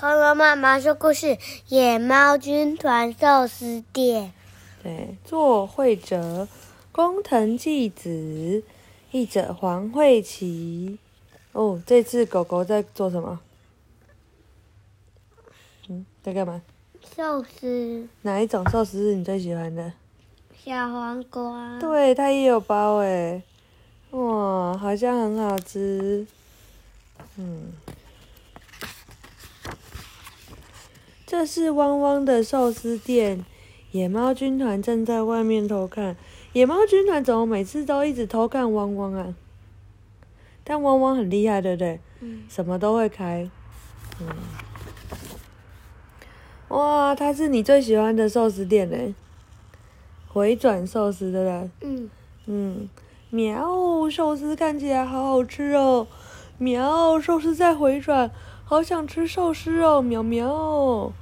恐龙妈妈说故事《野猫军团寿司店》。对，作绘者工藤纪子，译者黄慧琪。哦，这次狗狗在做什么？嗯，在干嘛？寿司，哪一种寿司是你最喜欢的？小黄瓜。对，它也有包诶。哇，好像很好吃。嗯，这是汪汪的寿司店，野猫军团正在外面偷看。野猫军团怎么每次都一直偷看汪汪啊？但汪汪很厉害，对不对？嗯。什么都会开。嗯。哇，它是你最喜欢的寿司店嘞？回转寿司，对不对？嗯。嗯。喵，寿司看起来好好吃哦！喵，寿司在回转，好想吃寿司哦！喵喵。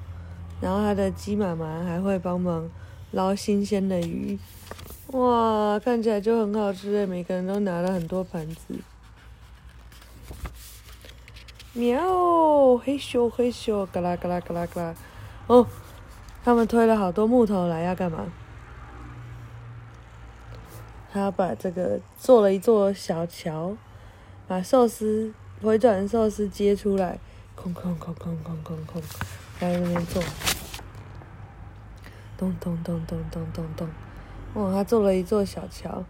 然后他的鸡妈妈还会帮忙捞新鲜的鱼，哇，看起来就很好吃诶！每个人都拿了很多盘子。喵，嘿咻嘿咻，嘎啦嘎啦嘎啦嘎啦。哦，他们推了好多木头来，要干嘛？他把这个做了一座小桥，把寿司回转寿司接出来，空空空空空空空，在那边做，咚咚咚咚咚咚咚，哇！他做了一座小桥，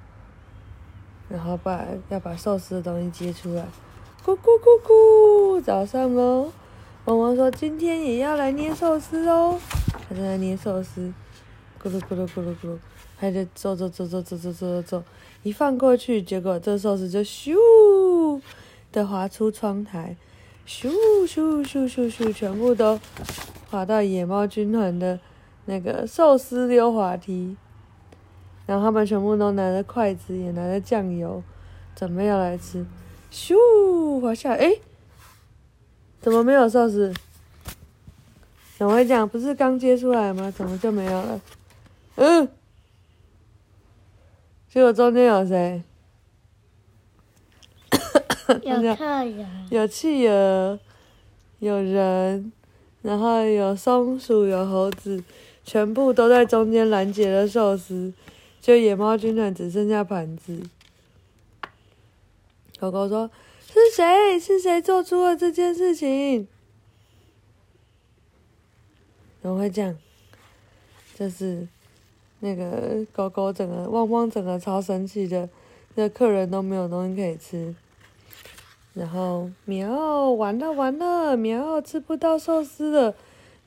然后把要把寿司的东西接出来，咕咕咕咕，早上喽！汪汪说今天也要来捏寿司哦，他正在捏寿司，咕噜咕噜咕噜咕噜。还在走走走走走走走走走，一放过去，结果这寿司就咻的滑出窗台，咻咻咻咻咻，全部都滑到野猫军团的那个寿司溜滑梯，然后他们全部都拿着筷子，也拿着酱油，准备要来吃，咻滑下来，哎，怎么没有寿司？怎么会讲？不是刚接出来吗？怎么就没有了？嗯。结果中间有谁？有客人，有企鹅，有人，然后有松鼠，有猴子，全部都在中间拦截了寿司，就野猫军团只剩下盘子。狗狗说：“是谁？是谁做出了这件事情？”怎么会这样？就是。那个狗狗整个汪汪整个超神奇的，那客人都没有东西可以吃，然后喵完了完了喵吃不到寿司了，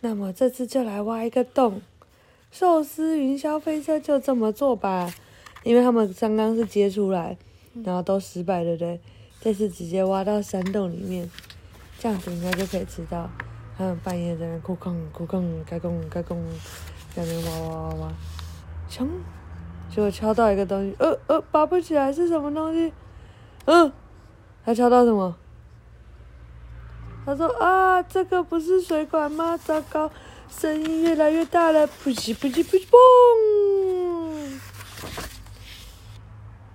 那么这次就来挖一个洞，寿司云霄飞车就这么做吧，因为他们刚刚是接出来，然后都失败对不对？这次直接挖到山洞里面，这样子应该就可以吃到。他们半夜在那哭空哭空开空开空，在那挖挖挖挖。敲，结果敲到一个东西，呃呃，拔不起来，是什么东西？嗯，他敲到什么？他说啊，这个不是水管吗？糟糕，声音越来越大了，噗叽噗叽噗叽嘣！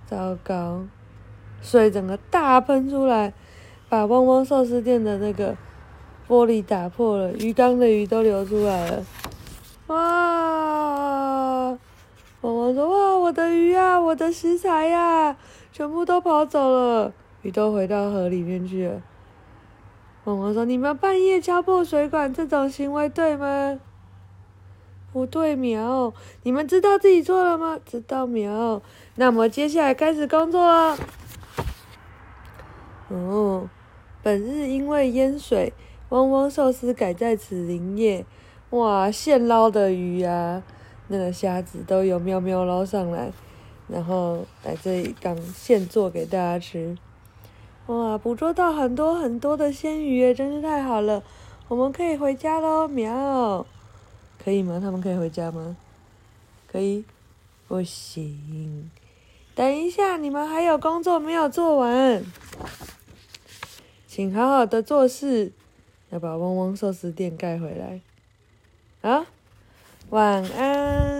糟糕，水整个大喷出来，把汪汪寿司店的那个玻璃打破了，鱼缸的鱼都流出来了，哇！汪汪说：“哇，我的鱼呀，我的食材呀，全部都跑走了，鱼都回到河里面去了。”汪汪说：“你们半夜敲破水管这种行为对吗？”“不对，苗，你们知道自己错了吗？”“知道，苗。”“那么接下来开始工作了。”“哦，本日因为淹水，汪汪寿司改在此营业。哇，现捞的鱼呀！”那个虾子都有喵喵捞上来，然后来这里刚现做给大家吃。哇，捕捉到很多很多的鲜鱼，真是太好了！我们可以回家喽，喵！可以吗？他们可以回家吗？可以？不行！等一下，你们还有工作没有做完，请好好的做事，要把汪汪寿司店盖回来。啊？晚安。